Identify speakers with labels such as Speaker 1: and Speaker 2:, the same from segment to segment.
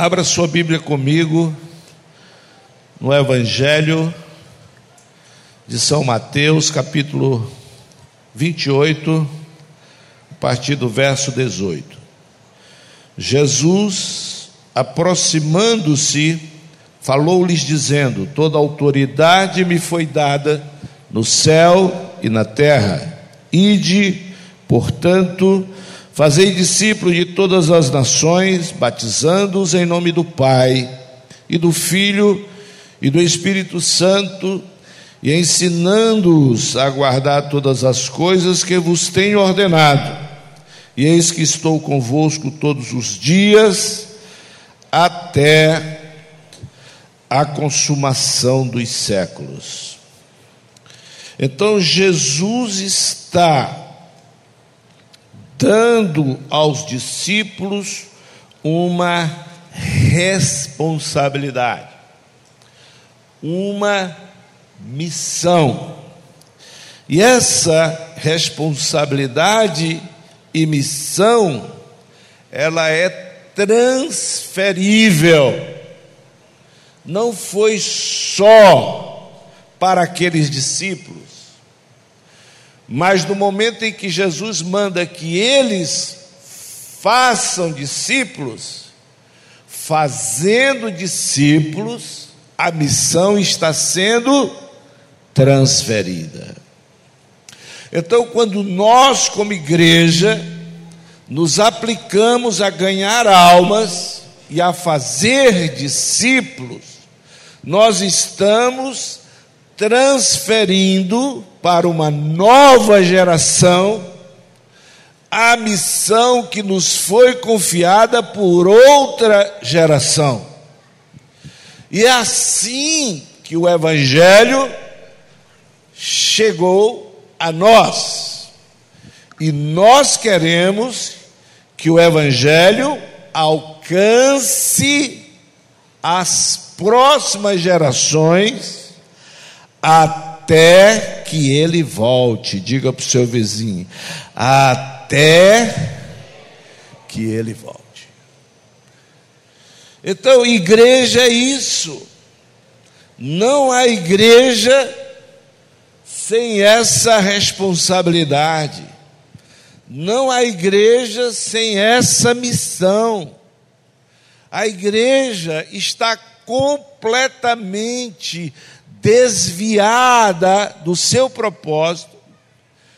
Speaker 1: Abra sua Bíblia comigo no Evangelho de São Mateus, capítulo 28, a partir do verso 18. Jesus, aproximando-se, falou-lhes dizendo: Toda autoridade me foi dada no céu e na terra. Ide, portanto, Fazei discípulos de todas as nações, batizando-os em nome do Pai, e do Filho, e do Espírito Santo, e ensinando-os a guardar todas as coisas que vos tenho ordenado. E eis que estou convosco todos os dias, até a consumação dos séculos. Então Jesus está dando aos discípulos uma responsabilidade, uma missão. E essa responsabilidade e missão, ela é transferível. Não foi só para aqueles discípulos, mas no momento em que Jesus manda que eles façam discípulos, fazendo discípulos, a missão está sendo transferida. Então, quando nós, como igreja, nos aplicamos a ganhar almas e a fazer discípulos, nós estamos transferindo para uma nova geração a missão que nos foi confiada por outra geração. E é assim que o Evangelho chegou a nós. E nós queremos que o Evangelho alcance as próximas gerações até que ele volte. Diga para o seu vizinho: até que ele volte. Então, igreja é isso. Não há igreja sem essa responsabilidade. Não há igreja sem essa missão. A igreja está completamente desviada do seu propósito,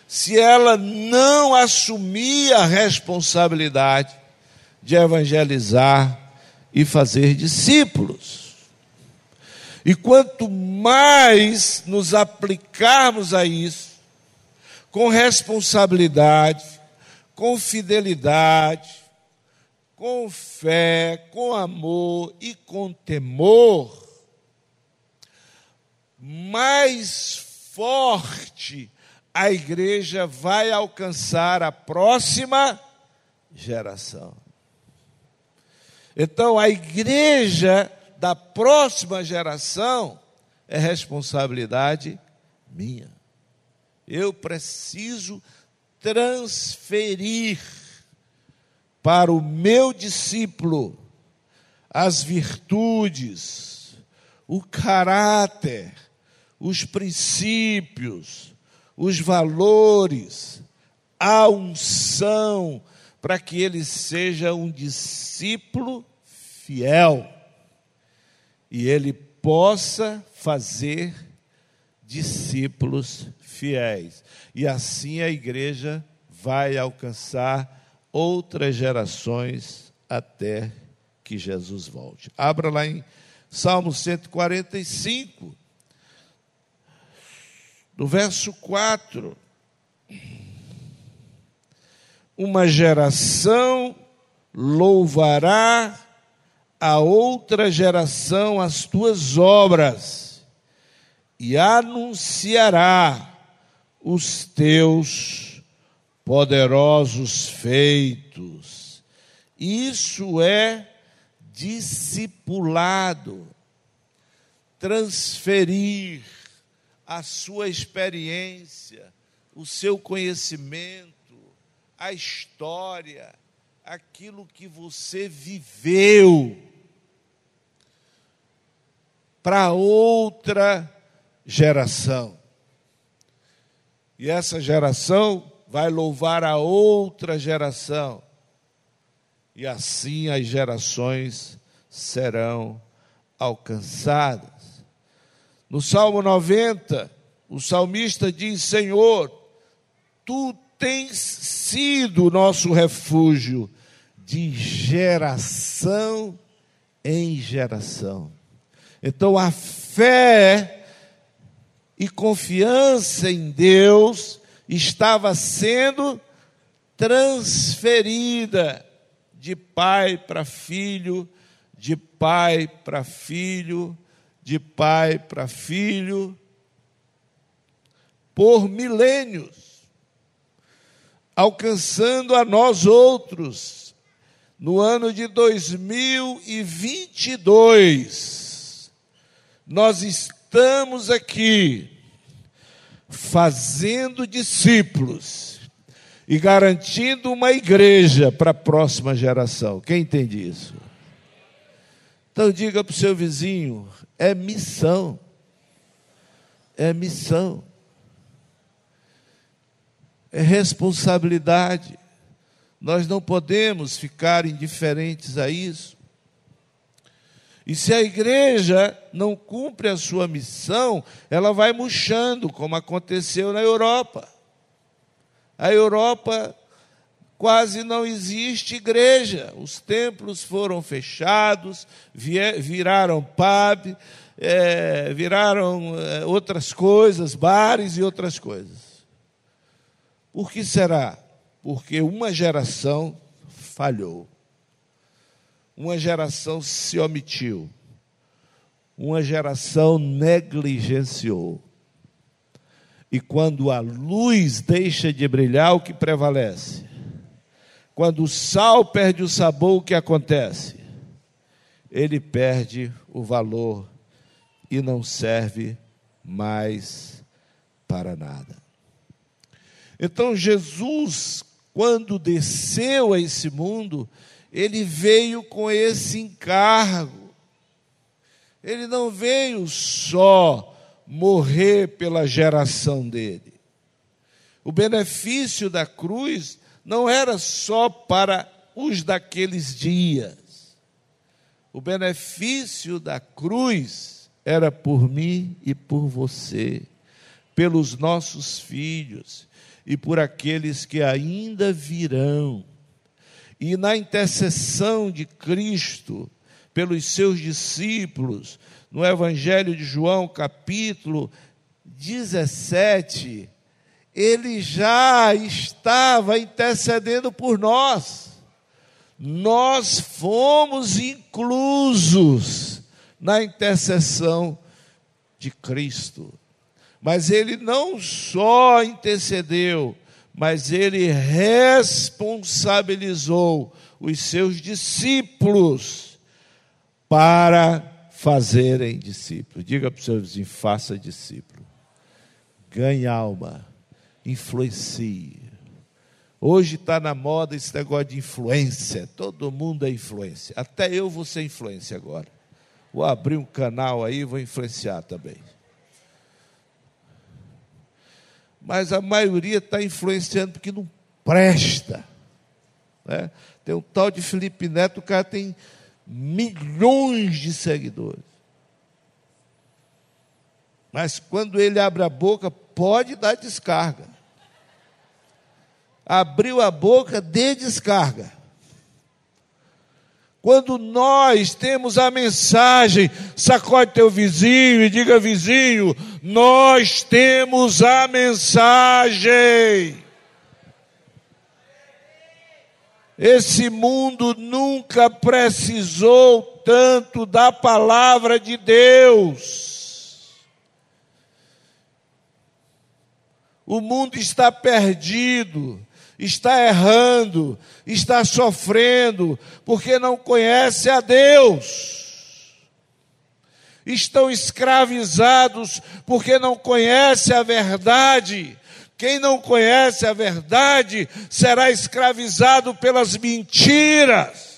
Speaker 1: se ela não assumir a responsabilidade de evangelizar e fazer discípulos. E quanto mais nos aplicarmos a isso, com responsabilidade, com fidelidade, com fé, com amor e com temor, mais forte a igreja vai alcançar a próxima geração. Então, a igreja da próxima geração é responsabilidade minha. Eu preciso transferir para o meu discípulo as virtudes, o caráter, os princípios, os valores, a unção, para que ele seja um discípulo fiel e ele possa fazer discípulos fiéis. E assim a igreja vai alcançar outras gerações até que Jesus volte. Abra lá em Salmo 145 no verso 4, uma geração louvará a outra geração as tuas obras e anunciará os teus poderosos feitos. Isso é discipulado, transferir a sua experiência, o seu conhecimento, a história, aquilo que você viveu para outra geração. E essa geração vai louvar a outra geração. E assim as gerações serão alcançadas. No Salmo 90, o salmista diz: Senhor, tu tens sido nosso refúgio de geração em geração. Então a fé e confiança em Deus estava sendo transferida de pai para filho, de pai para filho, de pai para filho, por milênios, alcançando a nós outros, no ano de 2022, nós estamos aqui fazendo discípulos e garantindo uma igreja para a próxima geração. Quem entende isso? Então diga para o seu vizinho: é missão. É missão. É responsabilidade. Nós não podemos ficar indiferentes a isso. E se a igreja não cumpre a sua missão, ela vai murchando, como aconteceu na Europa. A Europa quase não existe igreja. Os templos foram fechados, viraram pub, é, viraram é, outras coisas, bares e outras coisas. Por que será? Porque uma geração falhou, uma geração se omitiu, uma geração negligenciou. E quando a luz deixa de brilhar, o que prevalece? Quando o sal perde o sabor, o que acontece? Ele perde o valor e não serve mais para nada. Então, Jesus, quando desceu a esse mundo, ele veio com esse encargo. Ele não veio só morrer pela geração dele. O benefício da cruz não era só para os daqueles dias. O benefício da cruz era por mim e por você, pelos nossos filhos e por aqueles que ainda virão. E na intercessão de Cristo pelos seus discípulos, no Evangelho de João, capítulo 17, ele já estava intercedendo por nós. Nós fomos inclusos na intercessão de Cristo. Mas ele não só intercedeu, mas ele responsabilizou os seus discípulos para fazerem discípulos. Diga para os seus vizinhos: faça discípulo. Ganhe alma influencie. Hoje está na moda esse negócio de influência. Todo mundo é influência. Até eu vou ser influência agora. Vou abrir um canal aí vou influenciar também. Mas a maioria está influenciando porque não presta. Né? Tem um tal de Felipe Neto, o cara tem milhões de seguidores. Mas quando ele abre a boca, pode dar descarga. Abriu a boca, dê descarga. Quando nós temos a mensagem, sacode teu vizinho e diga vizinho, nós temos a mensagem. Esse mundo nunca precisou tanto da palavra de Deus. O mundo está perdido, está errando, está sofrendo, porque não conhece a Deus. Estão escravizados porque não conhece a verdade. Quem não conhece a verdade será escravizado pelas mentiras.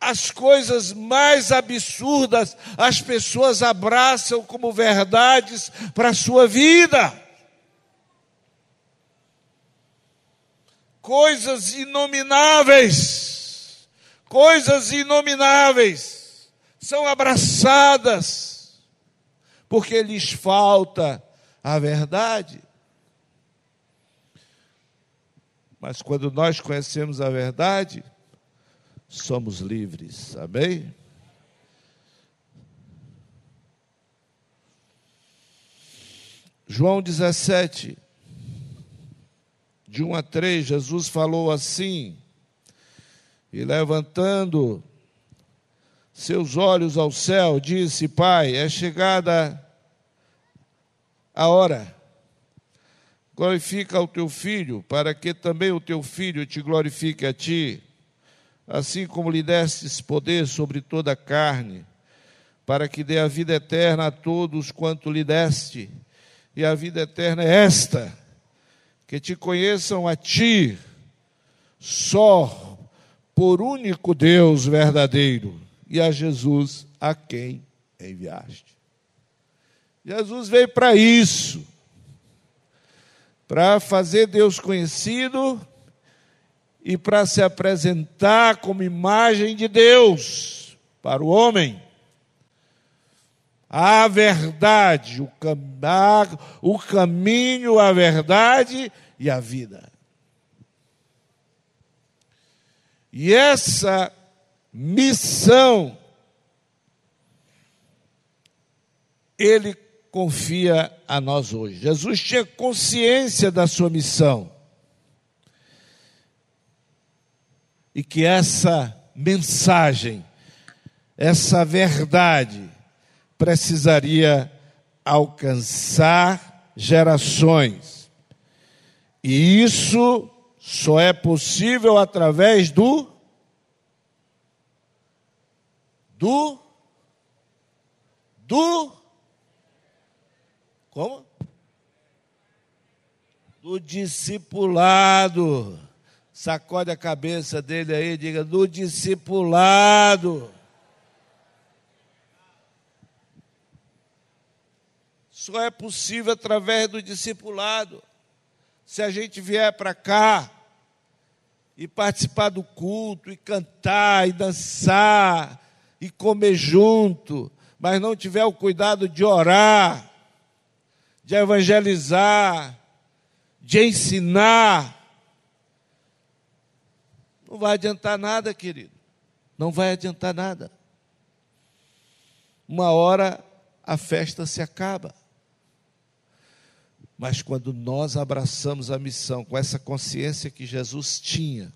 Speaker 1: As coisas mais absurdas as pessoas abraçam como verdades para a sua vida. Coisas inomináveis, coisas inomináveis são abraçadas, porque lhes falta a verdade. Mas quando nós conhecemos a verdade, somos livres. Amém? João 17, de 1 a 3, Jesus falou assim, e levantando seus olhos ao céu, disse: Pai, é chegada a hora Glorifica o teu filho, para que também o teu filho te glorifique a ti, assim como lhe destes poder sobre toda a carne, para que dê a vida eterna a todos quanto lhe deste. E a vida eterna é esta: que te conheçam a ti, só por único Deus verdadeiro, e a Jesus a quem enviaste. Jesus veio para isso para fazer Deus conhecido e para se apresentar como imagem de Deus para o homem. A verdade, o, cam o caminho, a verdade e a vida. E essa missão, ele confia a nós hoje. Jesus tinha consciência da sua missão. E que essa mensagem, essa verdade, precisaria alcançar gerações. E isso só é possível através do do do como? Do discipulado. Sacode a cabeça dele aí, diga: do discipulado. Só é possível através do discipulado. Se a gente vier para cá e participar do culto, e cantar, e dançar, e comer junto, mas não tiver o cuidado de orar, de evangelizar, de ensinar. Não vai adiantar nada, querido. Não vai adiantar nada. Uma hora a festa se acaba. Mas quando nós abraçamos a missão com essa consciência que Jesus tinha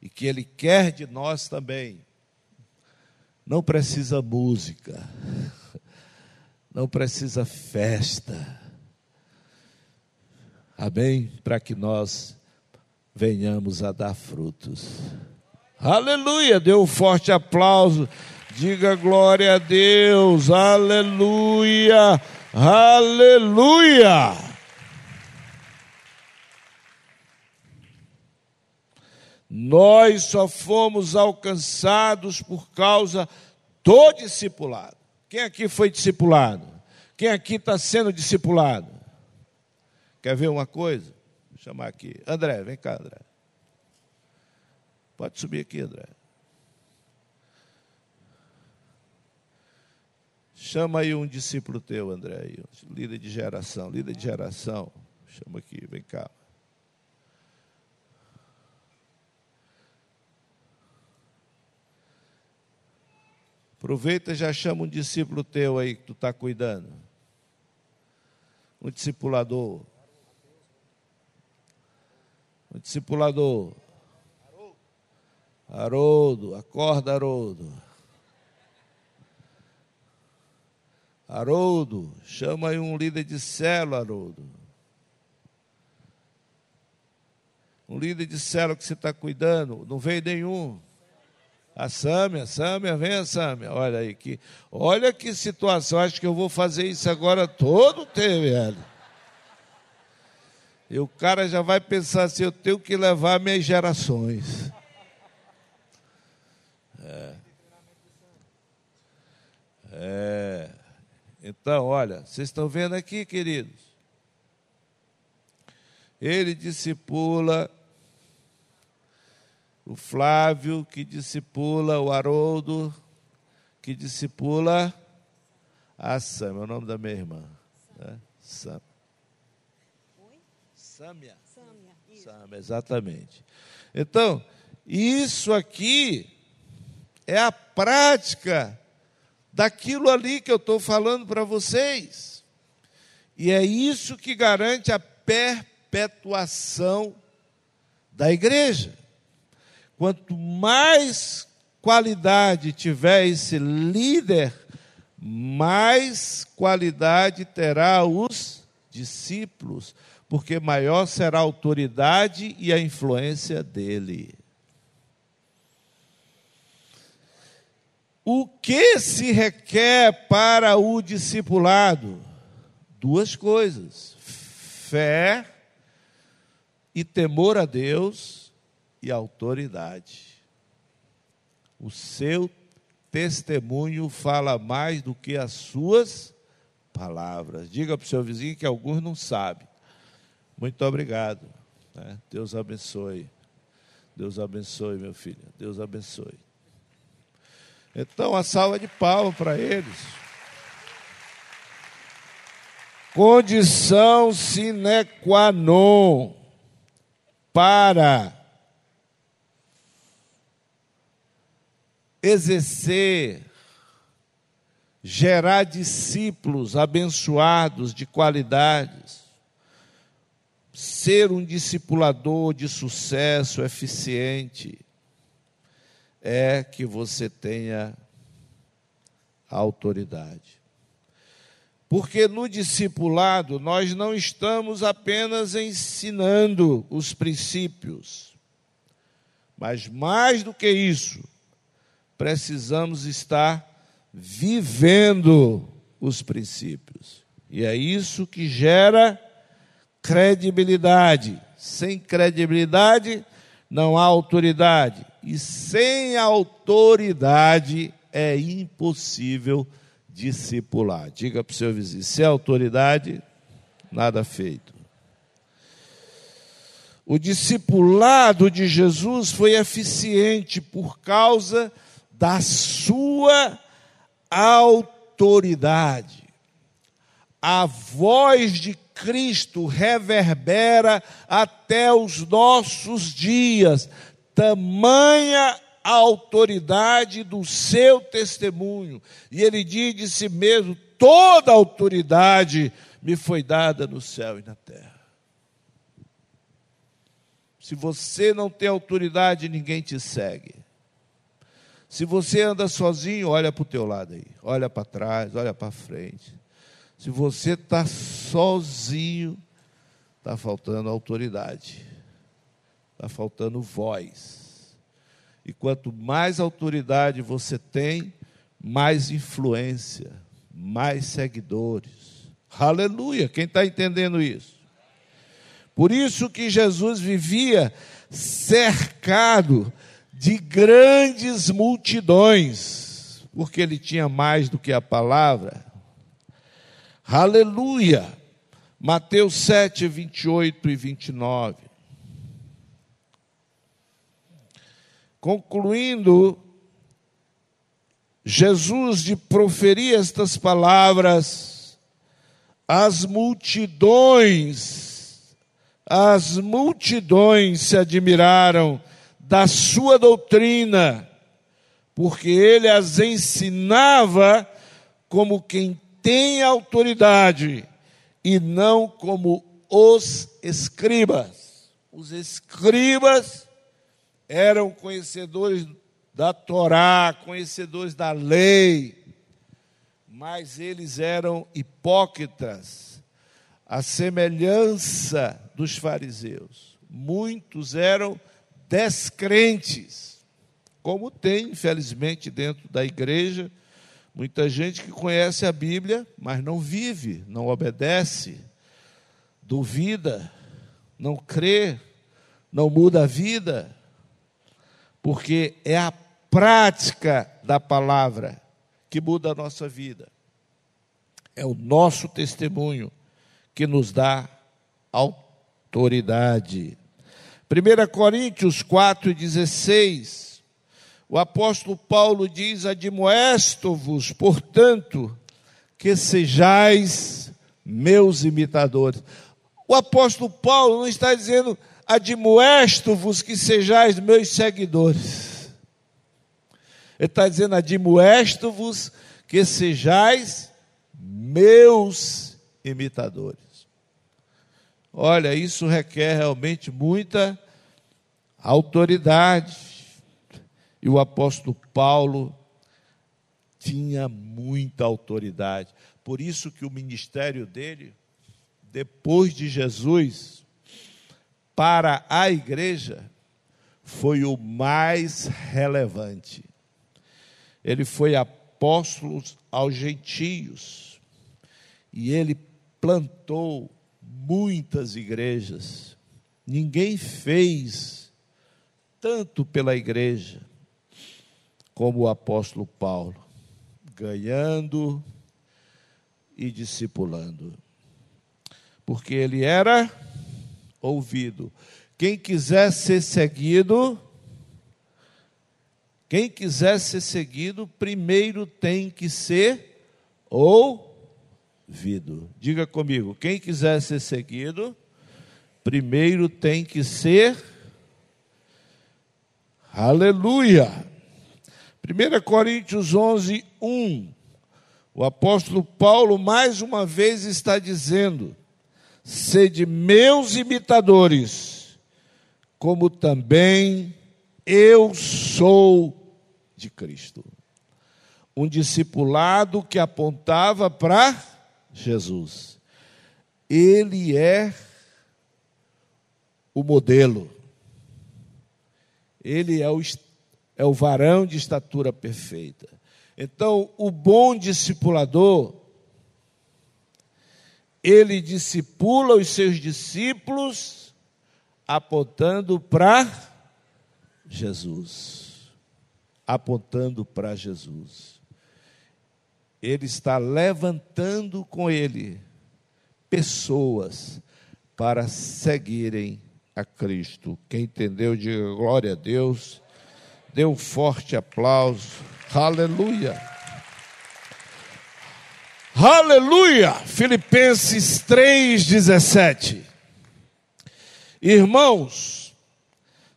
Speaker 1: e que Ele quer de nós também, não precisa música não precisa festa. Amém? Para que nós venhamos a dar frutos. Aleluia! Dê um forte aplauso. Diga glória a Deus. Aleluia! Aleluia! Nós só fomos alcançados por causa do discipulado. Quem aqui foi discipulado? Quem aqui está sendo discipulado? Quer ver uma coisa? Chamar aqui. André, vem cá, André. Pode subir aqui, André. Chama aí um discípulo teu, André, aí, líder de geração, líder de geração. Chama aqui, vem cá. Aproveita e já chama um discípulo teu aí que tu está cuidando. Um discipulador. Discipulador. Haroldo, acorda, Haroldo. Haroldo, chama aí um líder de célula, Haroldo. Um líder de célula que você está cuidando, não veio nenhum. A Sâmia, Sâmia, vem a Sâmia. Olha aí que, olha que situação. Acho que eu vou fazer isso agora todo tempo, velho. E o cara já vai pensar assim: eu tenho que levar minhas gerações. É. É. Então, olha, vocês estão vendo aqui, queridos? Ele discipula o Flávio, que discipula o Haroldo, que discipula a Sam, é o nome da minha irmã. Né? Sam. Oi? Samia. Samia, Samia, exatamente. Então, isso aqui é a prática daquilo ali que eu estou falando para vocês. E é isso que garante a perpetuação da igreja. Quanto mais qualidade tiver esse líder, mais qualidade terá os discípulos, porque maior será a autoridade e a influência dele. O que se requer para o discipulado? Duas coisas: fé e temor a Deus e autoridade. O seu testemunho fala mais do que as suas palavras. Diga para o seu vizinho que alguns não sabem. Muito obrigado. Né? Deus abençoe. Deus abençoe, meu filho. Deus abençoe. Então, a salva de palmas para eles. Condição sine qua non para exercer, gerar discípulos abençoados de qualidades, ser um discipulador de sucesso eficiente, é que você tenha autoridade. Porque no discipulado nós não estamos apenas ensinando os princípios, mas mais do que isso, precisamos estar vivendo os princípios. E é isso que gera credibilidade. Sem credibilidade não há autoridade e sem autoridade é impossível discipular. Diga para o seu vizinho: sem autoridade, nada feito. O discipulado de Jesus foi eficiente por causa da sua autoridade. A voz de Cristo reverbera até os nossos dias, tamanha a autoridade do seu testemunho. E ele diz de si mesmo: toda autoridade me foi dada no céu e na terra. Se você não tem autoridade, ninguém te segue. Se você anda sozinho, olha para o teu lado aí, olha para trás, olha para frente. Se você está sozinho, está faltando autoridade está faltando voz. E quanto mais autoridade você tem, mais influência, mais seguidores. Aleluia! Quem está entendendo isso? Por isso que Jesus vivia cercado de grandes multidões, porque ele tinha mais do que a palavra. Aleluia! Mateus 7, 28 e 29. Concluindo, Jesus de proferir estas palavras, as multidões, as multidões se admiraram da sua doutrina, porque ele as ensinava como quem tem autoridade e não como os escribas. Os escribas eram conhecedores da Torá, conhecedores da lei, mas eles eram hipócritas, a semelhança dos fariseus. Muitos eram descrentes, como tem, infelizmente, dentro da igreja, muita gente que conhece a Bíblia, mas não vive, não obedece, duvida, não crê, não muda a vida porque é a prática da palavra que muda a nossa vida. É o nosso testemunho que nos dá autoridade. 1 Coríntios 4,16, o apóstolo Paulo diz: Admoesto-vos, portanto, que sejais meus imitadores. O apóstolo Paulo não está dizendo, admoesto-vos que sejais meus seguidores. Ele está dizendo, admoesto-vos que sejais meus imitadores. Olha, isso requer realmente muita autoridade. E o apóstolo Paulo tinha muita autoridade. Por isso que o ministério dele, depois de Jesus, para a igreja, foi o mais relevante. Ele foi apóstolo aos gentios e ele plantou muitas igrejas. Ninguém fez tanto pela igreja como o apóstolo Paulo, ganhando e discipulando. Porque ele era ouvido. Quem quiser ser seguido, quem quiser ser seguido, primeiro tem que ser ouvido. Diga comigo, quem quiser ser seguido, primeiro tem que ser Aleluia. 1 Coríntios 11, 1. O apóstolo Paulo mais uma vez está dizendo: sede meus imitadores, como também eu sou de Cristo. Um discipulado que apontava para Jesus. Ele é o modelo. Ele é o, é o varão de estatura perfeita. Então, o bom discipulador, ele discipula os seus discípulos apontando para Jesus. Apontando para Jesus. Ele está levantando com ele pessoas para seguirem a Cristo. Quem entendeu, diga glória a Deus. Dê um forte aplauso. Aleluia. Aleluia. Filipenses 3:17. Irmãos,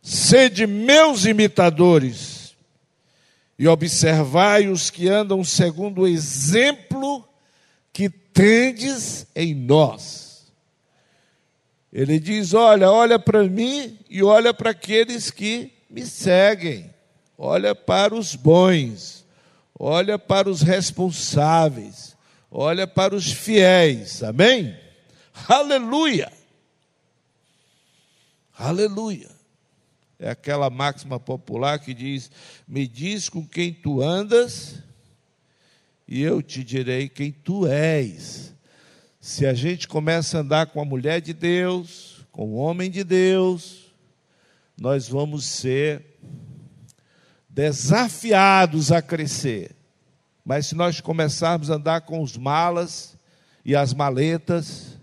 Speaker 1: sede meus imitadores e observai os que andam segundo o exemplo que tendes em nós. Ele diz: Olha, olha para mim e olha para aqueles que me seguem olha para os bons, olha para os responsáveis, olha para os fiéis, amém? Aleluia! Aleluia! É aquela máxima popular que diz: Me diz com quem tu andas, e eu te direi quem tu és. Se a gente começa a andar com a mulher de Deus, com o homem de Deus, nós vamos ser desafiados a crescer. Mas se nós começarmos a andar com os malas e as maletas,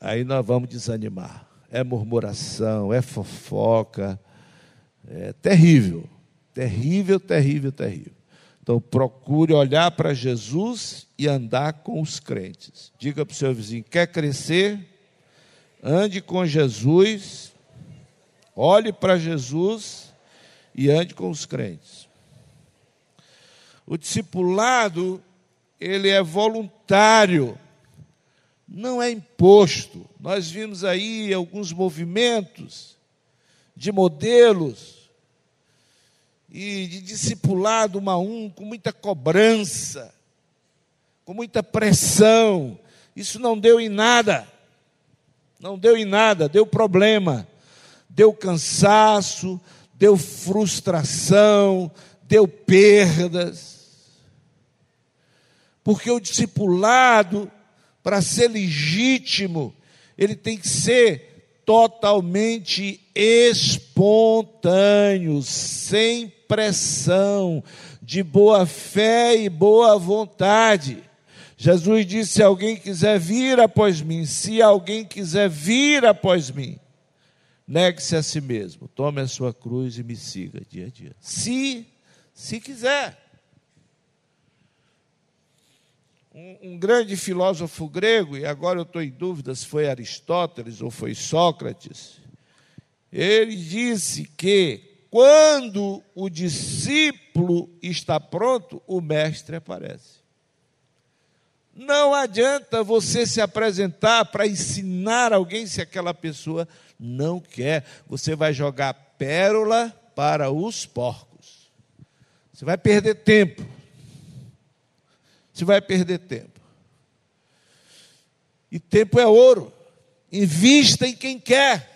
Speaker 1: aí nós vamos desanimar. É murmuração, é fofoca, é terrível, terrível, terrível, terrível. Então procure olhar para Jesus e andar com os crentes. Diga para o seu vizinho: quer crescer? Ande com Jesus, olhe para Jesus e ande com os crentes. O discipulado, ele é voluntário, não é imposto. Nós vimos aí alguns movimentos de modelos e de discipulado um a um, com muita cobrança, com muita pressão. Isso não deu em nada. Não deu em nada, deu problema, deu cansaço, deu frustração, deu perdas. Porque o discipulado, para ser legítimo, ele tem que ser totalmente espontâneo, sem pressão, de boa fé e boa vontade. Jesus disse: se alguém quiser vir após mim, se alguém quiser vir após mim, negue-se a si mesmo, tome a sua cruz e me siga dia a dia. Se, se quiser. Um, um grande filósofo grego, e agora eu estou em dúvida se foi Aristóteles ou foi Sócrates, ele disse que quando o discípulo está pronto, o mestre aparece. Não adianta você se apresentar para ensinar alguém se aquela pessoa não quer. Você vai jogar pérola para os porcos. Você vai perder tempo. Você vai perder tempo. E tempo é ouro. Invista em quem quer.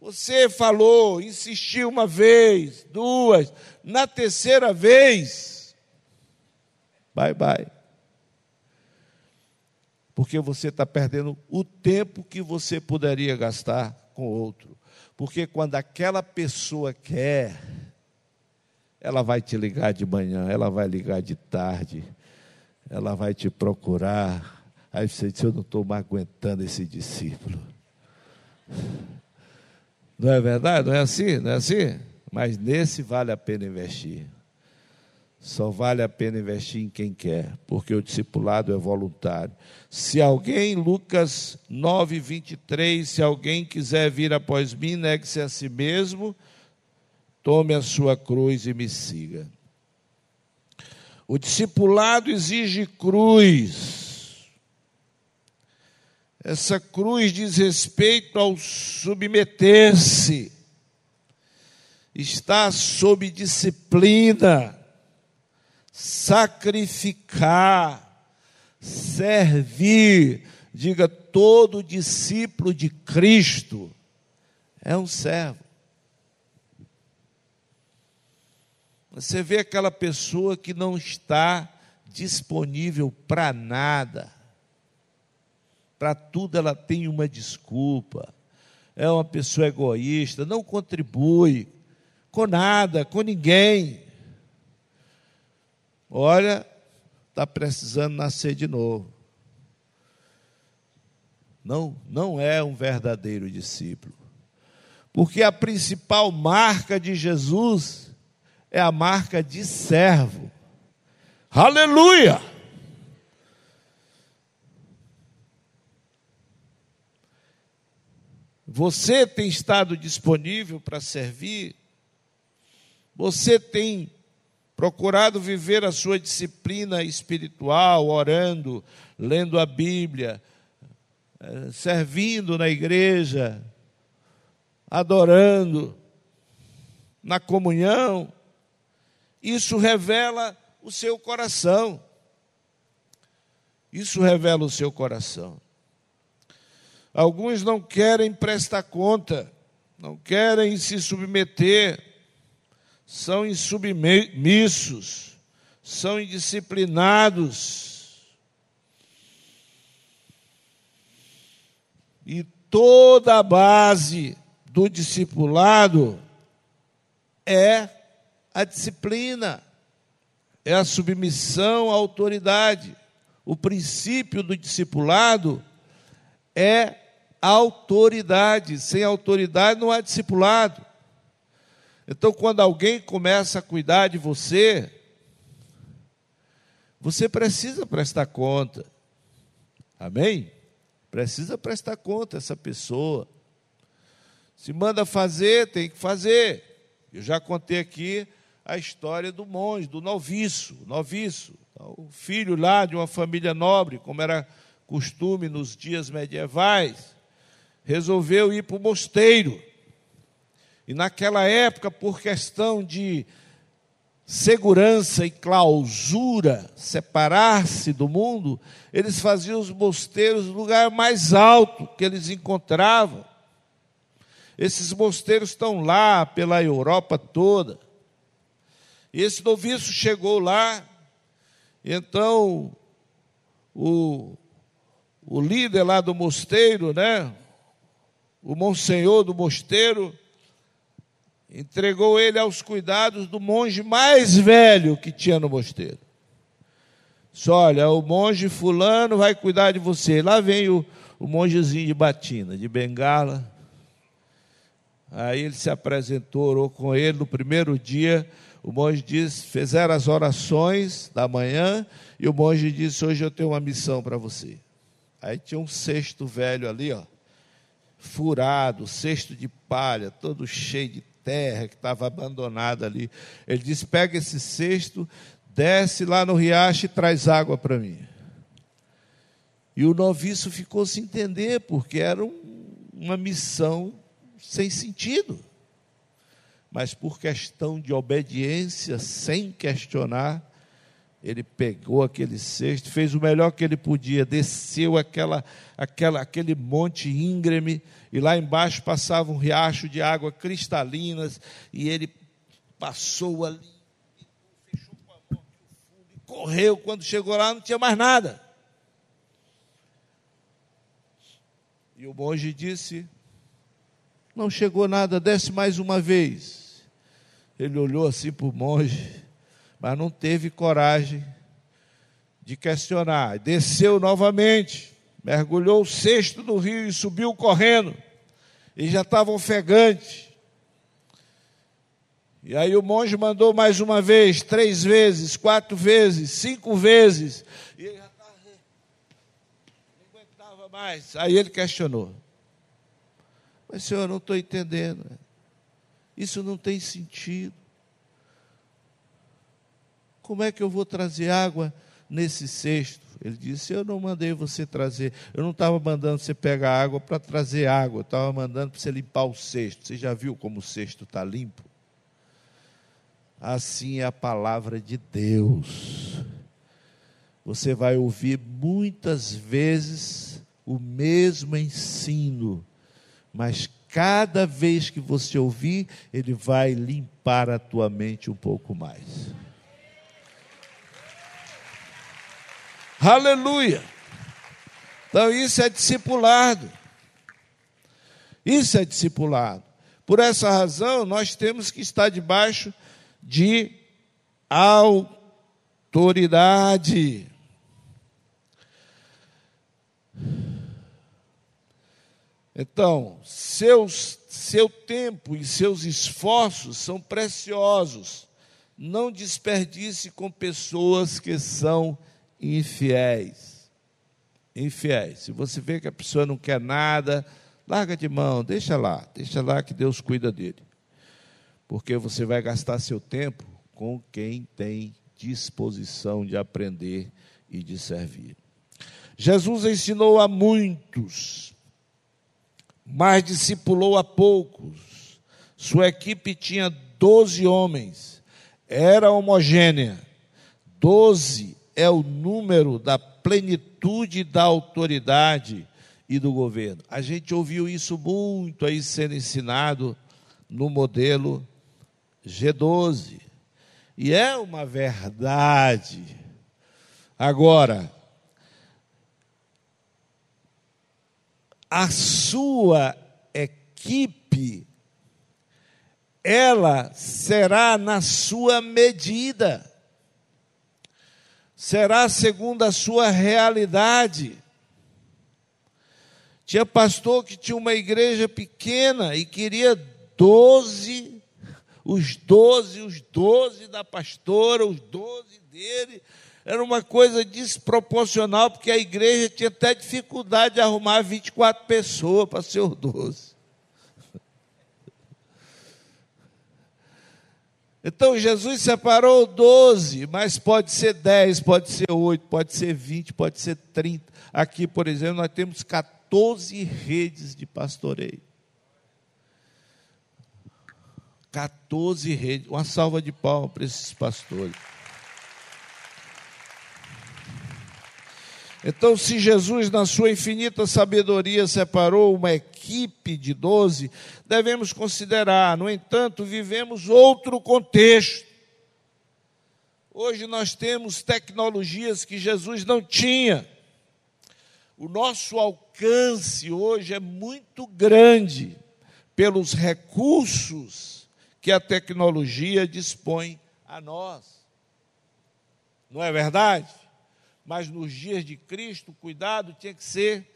Speaker 1: Você falou, insistiu uma vez, duas, na terceira vez, bye bye. Porque você está perdendo o tempo que você poderia gastar com outro. Porque quando aquela pessoa quer, ela vai te ligar de manhã, ela vai ligar de tarde, ela vai te procurar. Aí você diz: Eu não estou mais aguentando esse discípulo. Não é verdade? Não é assim? Não é assim? Mas nesse vale a pena investir. Só vale a pena investir em quem quer, porque o discipulado é voluntário. Se alguém, Lucas 9, 23, se alguém quiser vir após mim, negue-se a si mesmo, tome a sua cruz e me siga. O discipulado exige cruz. Essa cruz diz respeito ao submeter-se, está sob disciplina, sacrificar, servir. Diga, todo discípulo de Cristo é um servo. Você vê aquela pessoa que não está disponível para nada para tudo ela tem uma desculpa. É uma pessoa egoísta, não contribui com nada, com ninguém. Olha, está precisando nascer de novo. Não, não é um verdadeiro discípulo. Porque a principal marca de Jesus é a marca de servo. Aleluia! Você tem estado disponível para servir? Você tem procurado viver a sua disciplina espiritual, orando, lendo a Bíblia, eh, servindo na igreja, adorando, na comunhão? Isso revela o seu coração. Isso revela o seu coração. Alguns não querem prestar conta, não querem se submeter, são insubmissos, são indisciplinados. E toda a base do discipulado é a disciplina, é a submissão à autoridade. O princípio do discipulado é autoridade. Sem autoridade não há discipulado. Então, quando alguém começa a cuidar de você, você precisa prestar conta. Amém? Precisa prestar conta essa pessoa. Se manda fazer, tem que fazer. Eu já contei aqui a história do monge, do noviço, noviço, o filho lá de uma família nobre, como era costume nos dias medievais, resolveu ir para o mosteiro. E naquela época, por questão de segurança e clausura, separar-se do mundo, eles faziam os mosteiros no lugar mais alto que eles encontravam. Esses mosteiros estão lá pela Europa toda. E esse noviço chegou lá, então o o líder lá do mosteiro, né? O monsenhor do mosteiro entregou ele aos cuidados do monge mais velho que tinha no mosteiro. Disse, olha, o monge fulano vai cuidar de você. Lá vem o, o mongezinho de batina, de bengala. Aí ele se apresentou, orou com ele no primeiro dia. O monge disse, fizeram as orações da manhã, e o monge disse: Hoje eu tenho uma missão para você. Aí tinha um cesto velho ali, ó, furado, cesto de palha, todo cheio de terra, que estava abandonado ali. Ele disse: Pega esse cesto, desce lá no riacho e traz água para mim. E o noviço ficou sem entender, porque era um, uma missão sem sentido. Mas por questão de obediência, sem questionar, ele pegou aquele cesto, fez o melhor que ele podia, desceu aquela, aquela, aquele monte íngreme, e lá embaixo passava um riacho de água cristalinas, e ele passou ali, fechou com a mão fundo, e correu. Quando chegou lá, não tinha mais nada. E o monge disse: Não chegou nada, desce mais uma vez. Ele olhou assim para o monge, mas não teve coragem de questionar. Desceu novamente, mergulhou o cesto no rio e subiu correndo. E já estava ofegante. E aí o monge mandou mais uma vez, três vezes, quatro vezes, cinco vezes. E ele já mais. Aí ele questionou. Mas, senhor, eu não estou entendendo. Isso não tem sentido. Como é que eu vou trazer água nesse cesto? Ele disse: Eu não mandei você trazer. Eu não estava mandando você pegar água para trazer água. Eu estava mandando para você limpar o cesto. Você já viu como o cesto está limpo? Assim é a palavra de Deus. Você vai ouvir muitas vezes o mesmo ensino, mas cada vez que você ouvir, ele vai limpar a tua mente um pouco mais. Aleluia! Então, isso é discipulado. Isso é discipulado. Por essa razão, nós temos que estar debaixo de autoridade. Então, seus, seu tempo e seus esforços são preciosos. Não desperdice com pessoas que são infiéis. Infiéis. Se você vê que a pessoa não quer nada, larga de mão, deixa lá, deixa lá que Deus cuida dele. Porque você vai gastar seu tempo com quem tem disposição de aprender e de servir. Jesus ensinou a muitos mas discipulou a poucos. Sua equipe tinha doze homens, era homogênea. Doze é o número da plenitude da autoridade e do governo. A gente ouviu isso muito aí sendo ensinado no modelo G12. E é uma verdade. Agora, a sua equipe, ela será na sua medida, será segundo a sua realidade. Tinha pastor que tinha uma igreja pequena e queria doze, os doze, os doze da pastora, os doze dele, era uma coisa desproporcional, porque a igreja tinha até dificuldade de arrumar 24 pessoas para ser os 12. Então Jesus separou 12, mas pode ser 10, pode ser 8, pode ser 20, pode ser 30. Aqui, por exemplo, nós temos 14 redes de pastoreio. 14 redes. Uma salva de palmas para esses pastores. Então, se Jesus, na sua infinita sabedoria, separou uma equipe de doze, devemos considerar, no entanto, vivemos outro contexto. Hoje nós temos tecnologias que Jesus não tinha. O nosso alcance hoje é muito grande pelos recursos que a tecnologia dispõe a nós. Não é verdade? Mas nos dias de Cristo, o cuidado tinha que ser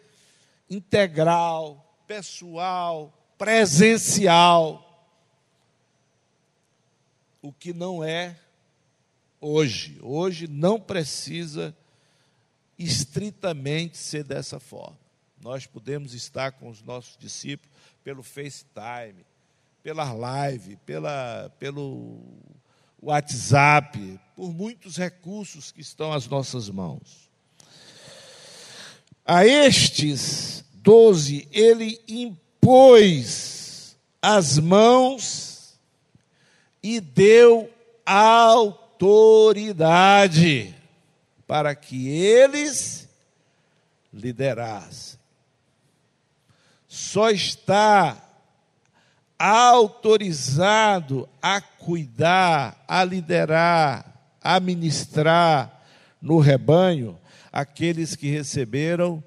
Speaker 1: integral, pessoal, presencial. O que não é hoje. Hoje não precisa estritamente ser dessa forma. Nós podemos estar com os nossos discípulos pelo FaceTime, pela live, pela, pelo WhatsApp, por muitos recursos que estão às nossas mãos. A estes doze, ele impôs as mãos e deu autoridade para que eles liderassem. Só está autorizado a cuidar, a liderar, a ministrar no rebanho aqueles que receberam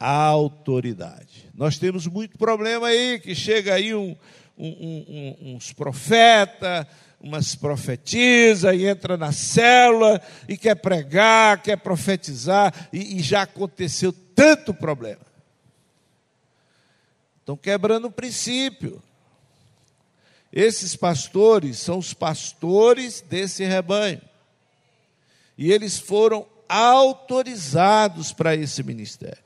Speaker 1: a autoridade. Nós temos muito problema aí, que chega aí um, um, um, uns profetas, umas profetiza e entra na célula e quer pregar, quer profetizar, e, e já aconteceu tanto problema. Estão quebrando o princípio. Esses pastores são os pastores desse rebanho. E eles foram autorizados para esse ministério.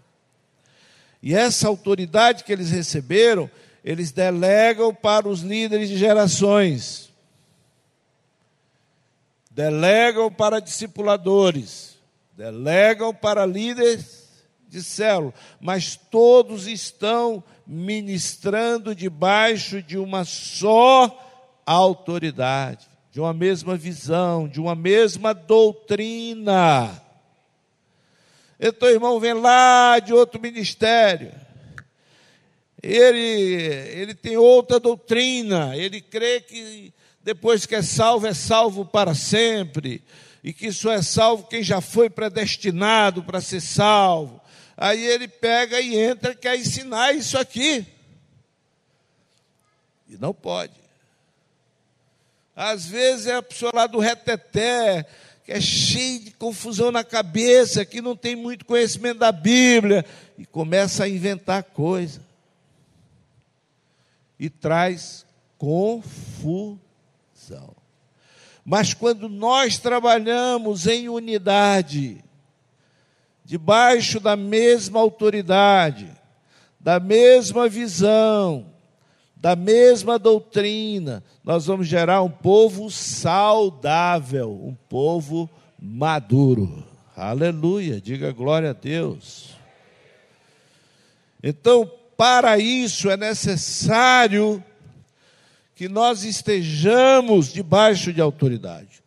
Speaker 1: E essa autoridade que eles receberam, eles delegam para os líderes de gerações. Delegam para discipuladores, delegam para líderes de célula, mas todos estão ministrando debaixo de uma só autoridade, de uma mesma visão, de uma mesma doutrina. Então, irmão, vem lá de outro ministério. Ele, ele tem outra doutrina, ele crê que depois que é salvo, é salvo para sempre, e que só é salvo quem já foi predestinado para ser salvo. Aí ele pega e entra, quer ensinar isso aqui. E não pode. Às vezes é a pessoa lá do reteté, que é cheio de confusão na cabeça, que não tem muito conhecimento da Bíblia, e começa a inventar coisa. E traz confusão. Mas quando nós trabalhamos em unidade, debaixo da mesma autoridade, da mesma visão, da mesma doutrina, nós vamos gerar um povo saudável, um povo maduro. Aleluia, diga glória a Deus. Então, para isso é necessário que nós estejamos debaixo de autoridade.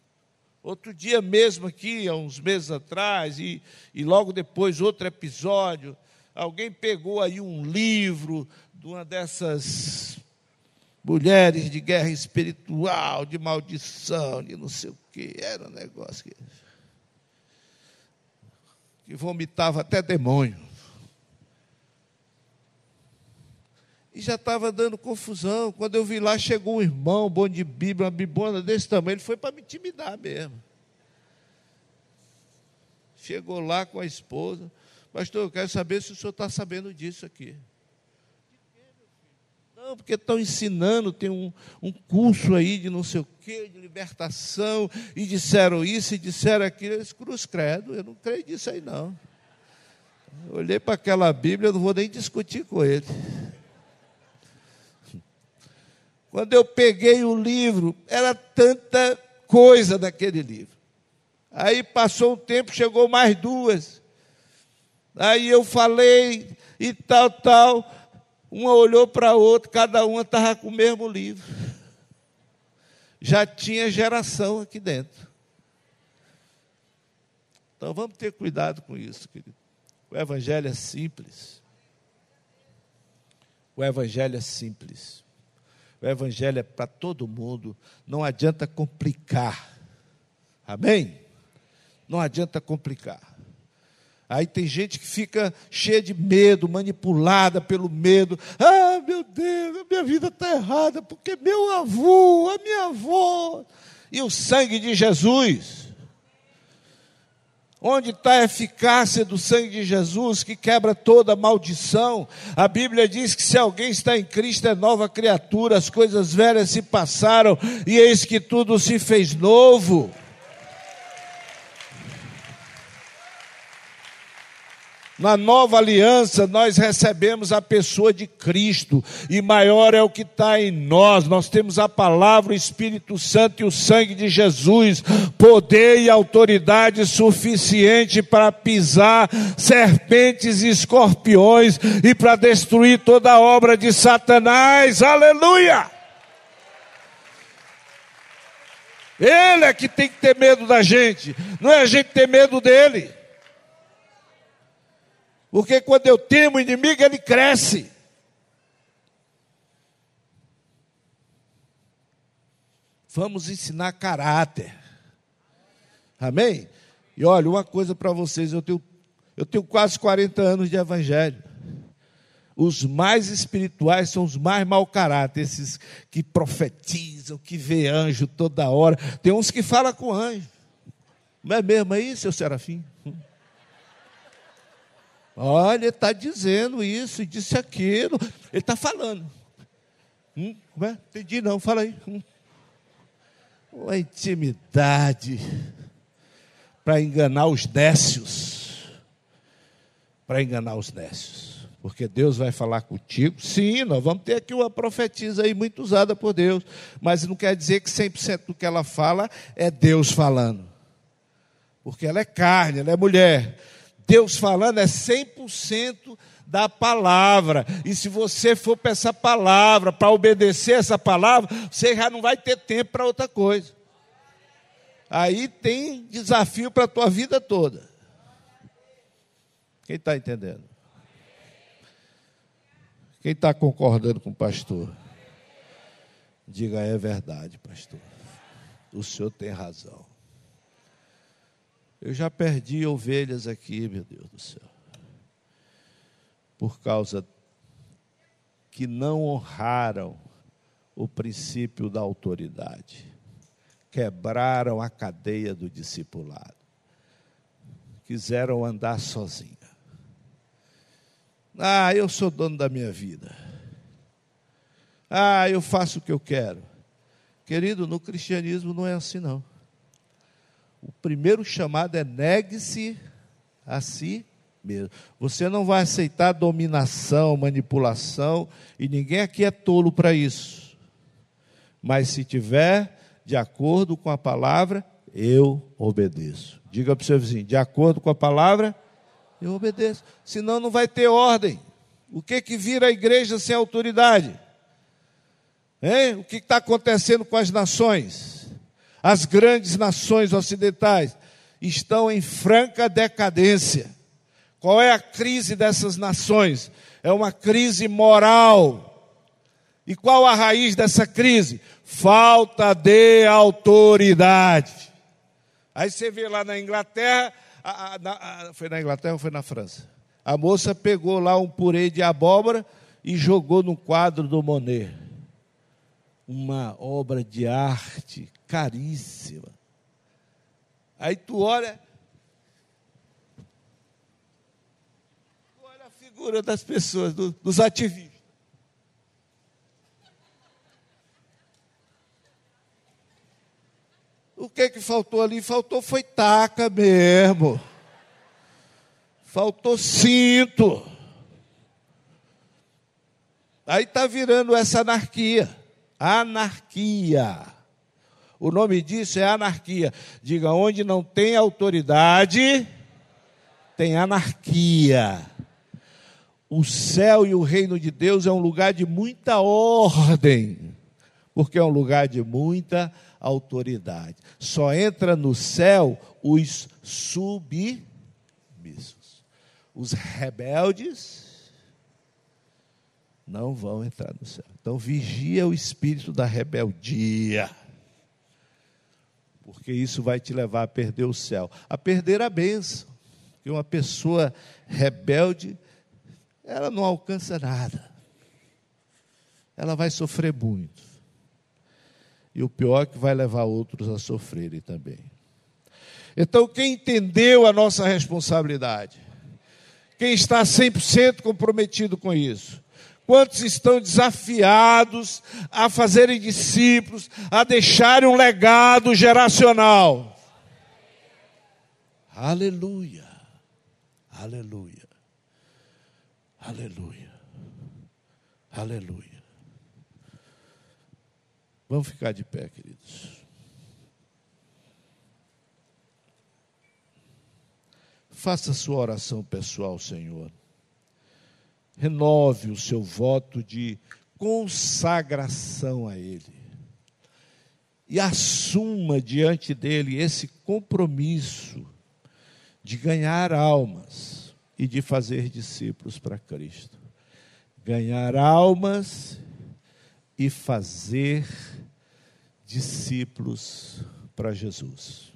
Speaker 1: Outro dia mesmo aqui, há uns meses atrás, e, e logo depois outro episódio, alguém pegou aí um livro de uma dessas mulheres de guerra espiritual, de maldição, de não sei o que, era um negócio que, que vomitava até demônio. E já estava dando confusão. Quando eu vi lá, chegou um irmão, bom de Bíblia, uma bibona desse tamanho. Ele foi para me intimidar mesmo. Chegou lá com a esposa. Pastor, eu quero saber se o senhor está sabendo disso aqui. Não, porque estão ensinando, tem um, um curso aí de não sei o quê, de libertação, e disseram isso e disseram aquilo. Eles cruz credo, eu não creio nisso aí não. Eu olhei para aquela Bíblia, eu não vou nem discutir com ele. Quando eu peguei o livro, era tanta coisa daquele livro. Aí passou um tempo, chegou mais duas. Aí eu falei e tal, tal. Uma olhou para a outra, cada uma estava com o mesmo livro. Já tinha geração aqui dentro. Então vamos ter cuidado com isso, querido. O Evangelho é simples. O Evangelho é simples. O Evangelho é para todo mundo, não adianta complicar. Amém? Não adianta complicar. Aí tem gente que fica cheia de medo, manipulada pelo medo. Ah, meu Deus, a minha vida está errada, porque meu avô, a minha avó. E o sangue de Jesus. Onde está a eficácia do sangue de Jesus que quebra toda maldição? A Bíblia diz que se alguém está em Cristo é nova criatura, as coisas velhas se passaram e eis que tudo se fez novo. Na nova aliança, nós recebemos a pessoa de Cristo, e maior é o que está em nós. Nós temos a palavra, o Espírito Santo e o sangue de Jesus, poder e autoridade suficiente para pisar serpentes e escorpiões e para destruir toda a obra de Satanás. Aleluia! Ele é que tem que ter medo da gente, não é a gente ter medo dele. Porque quando eu temo o inimigo, ele cresce. Vamos ensinar caráter. Amém? E olha, uma coisa para vocês, eu tenho, eu tenho quase 40 anos de evangelho. Os mais espirituais são os mais mau caráter, esses que profetizam, que vê anjo toda hora. Tem uns que falam com anjo. Não é mesmo aí, seu Serafim? Olha, ele está dizendo isso e disse aquilo. Ele está falando. Hum, como é? Entendi não, fala aí. Hum. Uma intimidade para enganar os nécios. Para enganar os nécios. Porque Deus vai falar contigo. Sim, nós vamos ter aqui uma profetisa aí muito usada por Deus. Mas não quer dizer que 100% do que ela fala é Deus falando. Porque ela é carne, ela é mulher. Deus falando é 100% da palavra. E se você for para essa palavra, para obedecer essa palavra, você já não vai ter tempo para outra coisa. Aí tem desafio para a tua vida toda. Quem está entendendo? Quem está concordando com o pastor? Diga, é verdade, pastor. O senhor tem razão. Eu já perdi ovelhas aqui, meu Deus do céu, por causa que não honraram o princípio da autoridade, quebraram a cadeia do discipulado, quiseram andar sozinha. Ah, eu sou dono da minha vida. Ah, eu faço o que eu quero. Querido, no cristianismo não é assim não. O primeiro chamado é negue-se a si mesmo. Você não vai aceitar dominação, manipulação, e ninguém aqui é tolo para isso. Mas se tiver de acordo com a palavra, eu obedeço. Diga para o seu vizinho, de acordo com a palavra, eu obedeço. Senão não vai ter ordem. O que que vira a igreja sem autoridade? Hein? O que está acontecendo com as nações? As grandes nações ocidentais estão em franca decadência. Qual é a crise dessas nações? É uma crise moral. E qual a raiz dessa crise? Falta de autoridade. Aí você vê lá na Inglaterra, a, a, a, foi na Inglaterra ou foi na França? A moça pegou lá um purê de abóbora e jogou no quadro do Monet. Uma obra de arte caríssima. Aí tu olha, tu olha a figura das pessoas, do, dos ativistas. O que que faltou ali? Faltou foi taca mesmo. Faltou cinto. Aí está virando essa anarquia. Anarquia. O nome disso é anarquia. Diga, onde não tem autoridade, tem anarquia. O céu e o reino de Deus é um lugar de muita ordem, porque é um lugar de muita autoridade. Só entra no céu os submissos. Os rebeldes não vão entrar no céu. Então vigia o espírito da rebeldia porque isso vai te levar a perder o céu, a perder a bênção. Porque uma pessoa rebelde, ela não alcança nada. Ela vai sofrer muito. E o pior é que vai levar outros a sofrerem também. Então, quem entendeu a nossa responsabilidade? Quem está 100% comprometido com isso? Quantos estão desafiados a fazerem discípulos, a deixarem um legado geracional? Aleluia, aleluia, aleluia, aleluia. Vamos ficar de pé, queridos. Faça sua oração pessoal, Senhor. Renove o seu voto de consagração a Ele. E assuma diante dele esse compromisso de ganhar almas e de fazer discípulos para Cristo. Ganhar almas e fazer discípulos para Jesus.